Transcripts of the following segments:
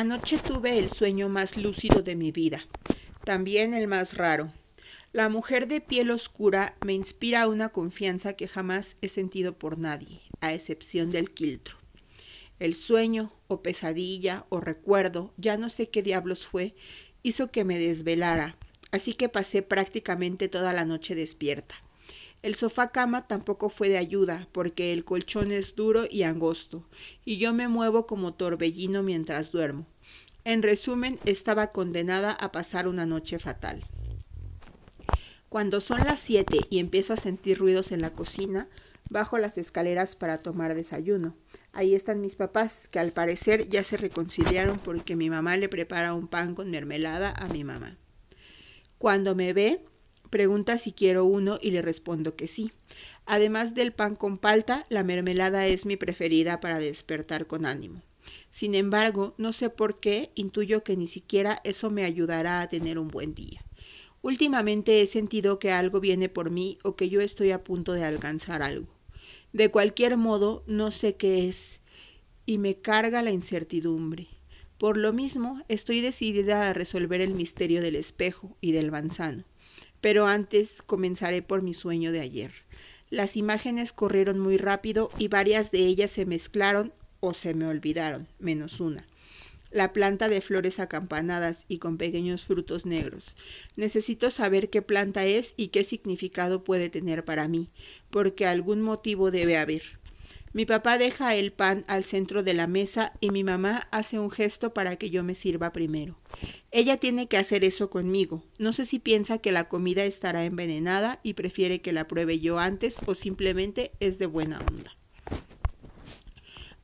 Anoche tuve el sueño más lúcido de mi vida, también el más raro. La mujer de piel oscura me inspira una confianza que jamás he sentido por nadie, a excepción del quiltro. El sueño, o pesadilla, o recuerdo, ya no sé qué diablos fue, hizo que me desvelara, así que pasé prácticamente toda la noche despierta. El sofá cama tampoco fue de ayuda, porque el colchón es duro y angosto, y yo me muevo como torbellino mientras duermo. En resumen, estaba condenada a pasar una noche fatal. Cuando son las siete y empiezo a sentir ruidos en la cocina, bajo las escaleras para tomar desayuno. Ahí están mis papás, que al parecer ya se reconciliaron porque mi mamá le prepara un pan con mermelada a mi mamá. Cuando me ve, Pregunta si quiero uno y le respondo que sí. Además del pan con palta, la mermelada es mi preferida para despertar con ánimo. Sin embargo, no sé por qué, intuyo que ni siquiera eso me ayudará a tener un buen día. Últimamente he sentido que algo viene por mí o que yo estoy a punto de alcanzar algo. De cualquier modo, no sé qué es, y me carga la incertidumbre. Por lo mismo, estoy decidida a resolver el misterio del espejo y del manzano. Pero antes comenzaré por mi sueño de ayer. Las imágenes corrieron muy rápido y varias de ellas se mezclaron o se me olvidaron, menos una. La planta de flores acampanadas y con pequeños frutos negros. Necesito saber qué planta es y qué significado puede tener para mí, porque algún motivo debe haber. Mi papá deja el pan al centro de la mesa y mi mamá hace un gesto para que yo me sirva primero. Ella tiene que hacer eso conmigo. No sé si piensa que la comida estará envenenada y prefiere que la pruebe yo antes o simplemente es de buena onda.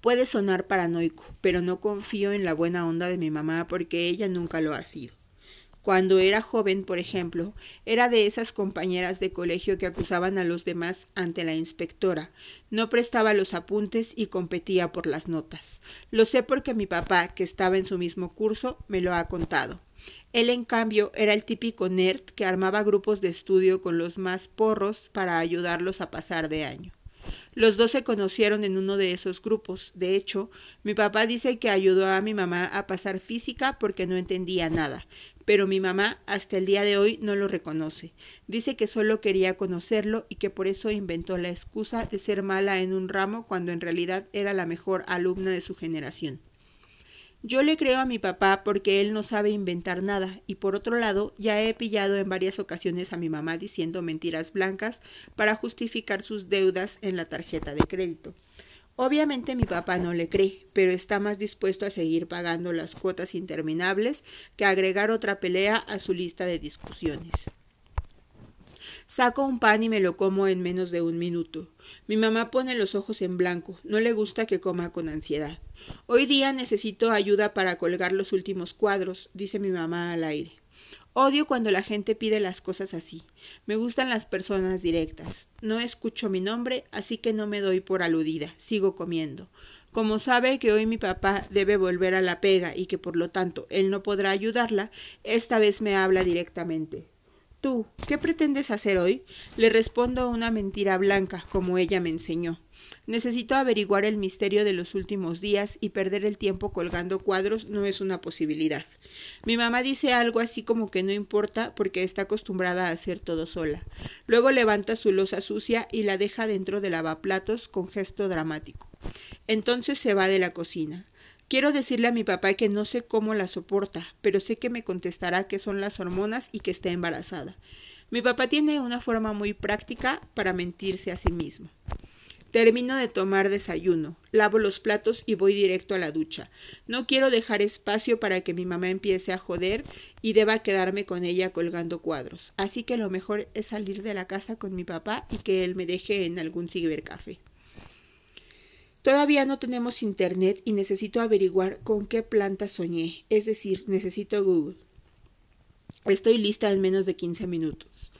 Puede sonar paranoico, pero no confío en la buena onda de mi mamá porque ella nunca lo ha sido. Cuando era joven, por ejemplo, era de esas compañeras de colegio que acusaban a los demás ante la inspectora. No prestaba los apuntes y competía por las notas. Lo sé porque mi papá, que estaba en su mismo curso, me lo ha contado. Él, en cambio, era el típico nerd que armaba grupos de estudio con los más porros para ayudarlos a pasar de año. Los dos se conocieron en uno de esos grupos. De hecho, mi papá dice que ayudó a mi mamá a pasar física porque no entendía nada, pero mi mamá hasta el día de hoy no lo reconoce. Dice que solo quería conocerlo y que por eso inventó la excusa de ser mala en un ramo cuando en realidad era la mejor alumna de su generación. Yo le creo a mi papá porque él no sabe inventar nada y por otro lado ya he pillado en varias ocasiones a mi mamá diciendo mentiras blancas para justificar sus deudas en la tarjeta de crédito. Obviamente mi papá no le cree, pero está más dispuesto a seguir pagando las cuotas interminables que agregar otra pelea a su lista de discusiones. Saco un pan y me lo como en menos de un minuto. Mi mamá pone los ojos en blanco, no le gusta que coma con ansiedad. Hoy día necesito ayuda para colgar los últimos cuadros, dice mi mamá al aire. Odio cuando la gente pide las cosas así. Me gustan las personas directas. No escucho mi nombre, así que no me doy por aludida. Sigo comiendo. Como sabe que hoy mi papá debe volver a la pega y que por lo tanto él no podrá ayudarla, esta vez me habla directamente. Tú, ¿qué pretendes hacer hoy? Le respondo una mentira blanca, como ella me enseñó. Necesito averiguar el misterio de los últimos días y perder el tiempo colgando cuadros no es una posibilidad. Mi mamá dice algo así como que no importa porque está acostumbrada a hacer todo sola. Luego levanta su losa sucia y la deja dentro del lavaplatos con gesto dramático. Entonces se va de la cocina. Quiero decirle a mi papá que no sé cómo la soporta, pero sé que me contestará que son las hormonas y que está embarazada. Mi papá tiene una forma muy práctica para mentirse a sí mismo. Termino de tomar desayuno, lavo los platos y voy directo a la ducha. No quiero dejar espacio para que mi mamá empiece a joder y deba quedarme con ella colgando cuadros. Así que lo mejor es salir de la casa con mi papá y que él me deje en algún cibercafé. Todavía no tenemos internet y necesito averiguar con qué planta soñé, es decir, necesito Google. Estoy lista en menos de quince minutos.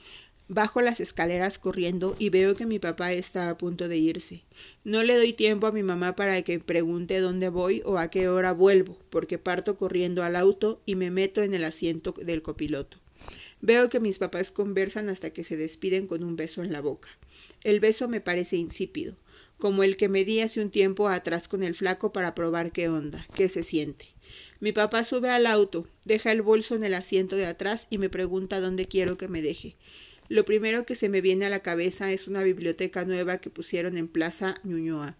Bajo las escaleras corriendo y veo que mi papá está a punto de irse. No le doy tiempo a mi mamá para que pregunte dónde voy o a qué hora vuelvo, porque parto corriendo al auto y me meto en el asiento del copiloto. Veo que mis papás conversan hasta que se despiden con un beso en la boca. El beso me parece insípido, como el que me di hace un tiempo atrás con el flaco para probar qué onda, qué se siente. Mi papá sube al auto, deja el bolso en el asiento de atrás y me pregunta dónde quiero que me deje. Lo primero que se me viene a la cabeza es una biblioteca nueva que pusieron en Plaza Ñuñoa.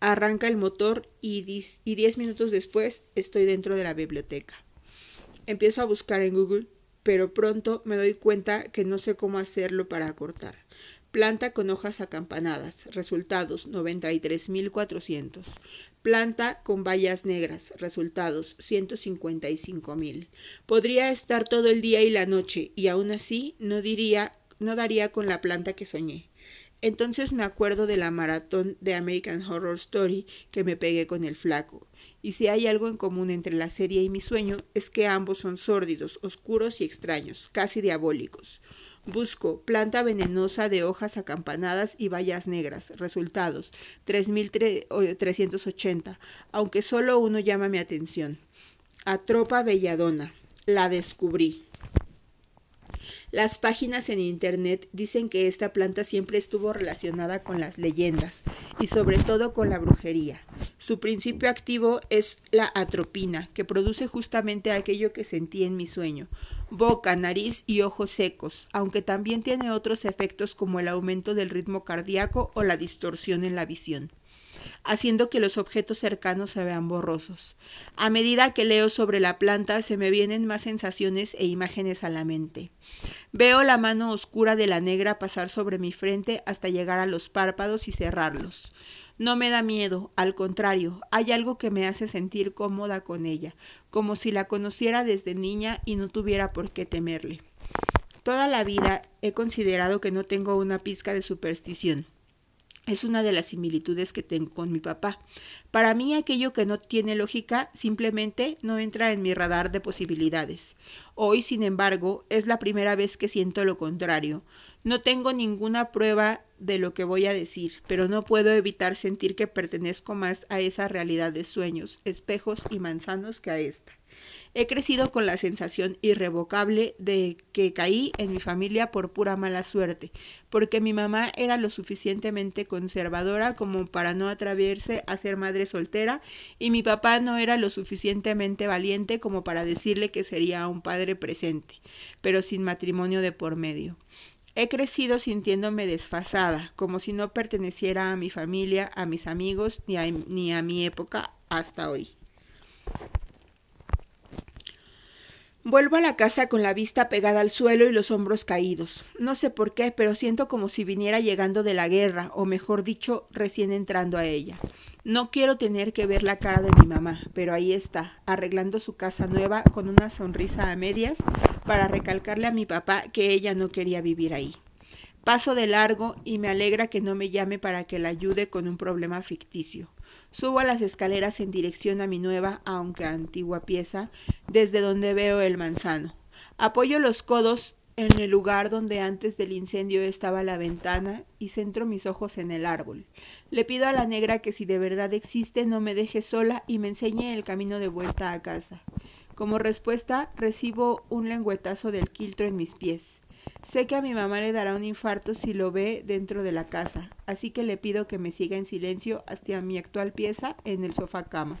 Arranca el motor y, diez minutos después estoy dentro de la biblioteca. Empiezo a buscar en Google, pero pronto me doy cuenta que no sé cómo hacerlo para cortar. Planta con hojas acampanadas. Resultados 93.400. Planta con bayas negras. Resultados 155.000. Podría estar todo el día y la noche y aún así no diría no daría con la planta que soñé. Entonces me acuerdo de la maratón de American Horror Story que me pegué con el flaco. Y si hay algo en común entre la serie y mi sueño es que ambos son sórdidos, oscuros y extraños, casi diabólicos. Busco planta venenosa de hojas acampanadas y bayas negras. Resultados 3380, aunque solo uno llama mi atención. Atropa belladona. La descubrí. Las páginas en Internet dicen que esta planta siempre estuvo relacionada con las leyendas y sobre todo con la brujería. Su principio activo es la atropina, que produce justamente aquello que sentí en mi sueño, boca, nariz y ojos secos, aunque también tiene otros efectos como el aumento del ritmo cardíaco o la distorsión en la visión haciendo que los objetos cercanos se vean borrosos. A medida que leo sobre la planta se me vienen más sensaciones e imágenes a la mente. Veo la mano oscura de la negra pasar sobre mi frente hasta llegar a los párpados y cerrarlos. No me da miedo, al contrario, hay algo que me hace sentir cómoda con ella, como si la conociera desde niña y no tuviera por qué temerle. Toda la vida he considerado que no tengo una pizca de superstición. Es una de las similitudes que tengo con mi papá. Para mí aquello que no tiene lógica simplemente no entra en mi radar de posibilidades. Hoy, sin embargo, es la primera vez que siento lo contrario. No tengo ninguna prueba de lo que voy a decir, pero no puedo evitar sentir que pertenezco más a esa realidad de sueños, espejos y manzanos que a esta. He crecido con la sensación irrevocable de que caí en mi familia por pura mala suerte, porque mi mamá era lo suficientemente conservadora como para no atreverse a ser madre soltera y mi papá no era lo suficientemente valiente como para decirle que sería un padre presente, pero sin matrimonio de por medio. He crecido sintiéndome desfasada, como si no perteneciera a mi familia, a mis amigos, ni a, ni a mi época hasta hoy. Vuelvo a la casa con la vista pegada al suelo y los hombros caídos. No sé por qué, pero siento como si viniera llegando de la guerra, o mejor dicho, recién entrando a ella. No quiero tener que ver la cara de mi mamá, pero ahí está, arreglando su casa nueva con una sonrisa a medias para recalcarle a mi papá que ella no quería vivir ahí. Paso de largo y me alegra que no me llame para que la ayude con un problema ficticio. Subo a las escaleras en dirección a mi nueva, aunque antigua pieza, desde donde veo el manzano. Apoyo los codos en el lugar donde antes del incendio estaba la ventana y centro mis ojos en el árbol. Le pido a la negra que si de verdad existe no me deje sola y me enseñe el camino de vuelta a casa. Como respuesta recibo un lengüetazo del quiltro en mis pies. Sé que a mi mamá le dará un infarto si lo ve dentro de la casa, así que le pido que me siga en silencio hasta mi actual pieza en el sofá cama.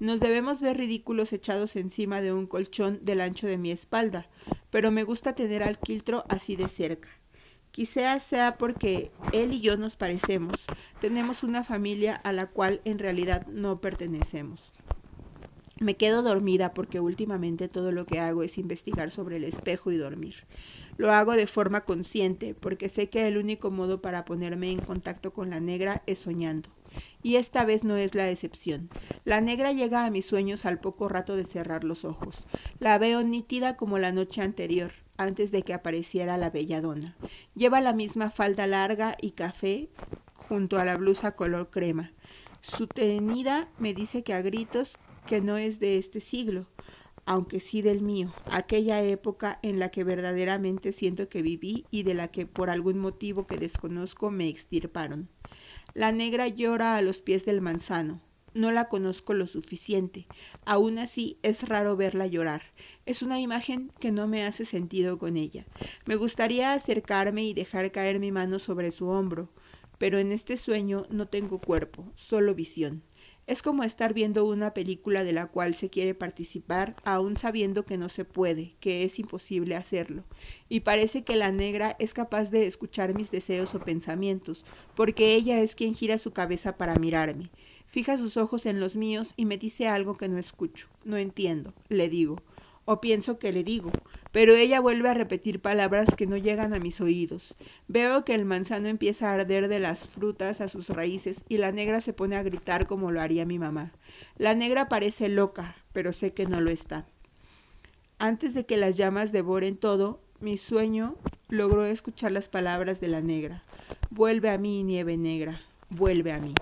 Nos debemos ver ridículos echados encima de un colchón del ancho de mi espalda, pero me gusta tener al quiltro así de cerca. Quizá sea porque él y yo nos parecemos, tenemos una familia a la cual en realidad no pertenecemos. Me quedo dormida porque últimamente todo lo que hago es investigar sobre el espejo y dormir. Lo hago de forma consciente porque sé que el único modo para ponerme en contacto con la negra es soñando. Y esta vez no es la excepción. La negra llega a mis sueños al poco rato de cerrar los ojos. La veo nítida como la noche anterior, antes de que apareciera la belladona. Lleva la misma falda larga y café junto a la blusa color crema. Su tenida me dice que a gritos que no es de este siglo, aunque sí del mío, aquella época en la que verdaderamente siento que viví y de la que por algún motivo que desconozco me extirparon. La negra llora a los pies del manzano. No la conozco lo suficiente. Aún así es raro verla llorar. Es una imagen que no me hace sentido con ella. Me gustaría acercarme y dejar caer mi mano sobre su hombro, pero en este sueño no tengo cuerpo, solo visión. Es como estar viendo una película de la cual se quiere participar, aun sabiendo que no se puede, que es imposible hacerlo. Y parece que la negra es capaz de escuchar mis deseos o pensamientos, porque ella es quien gira su cabeza para mirarme. Fija sus ojos en los míos y me dice algo que no escucho. No entiendo, le digo o pienso que le digo, pero ella vuelve a repetir palabras que no llegan a mis oídos. Veo que el manzano empieza a arder de las frutas a sus raíces y la negra se pone a gritar como lo haría mi mamá. La negra parece loca, pero sé que no lo está. Antes de que las llamas devoren todo, mi sueño logró escuchar las palabras de la negra. Vuelve a mí, nieve negra, vuelve a mí.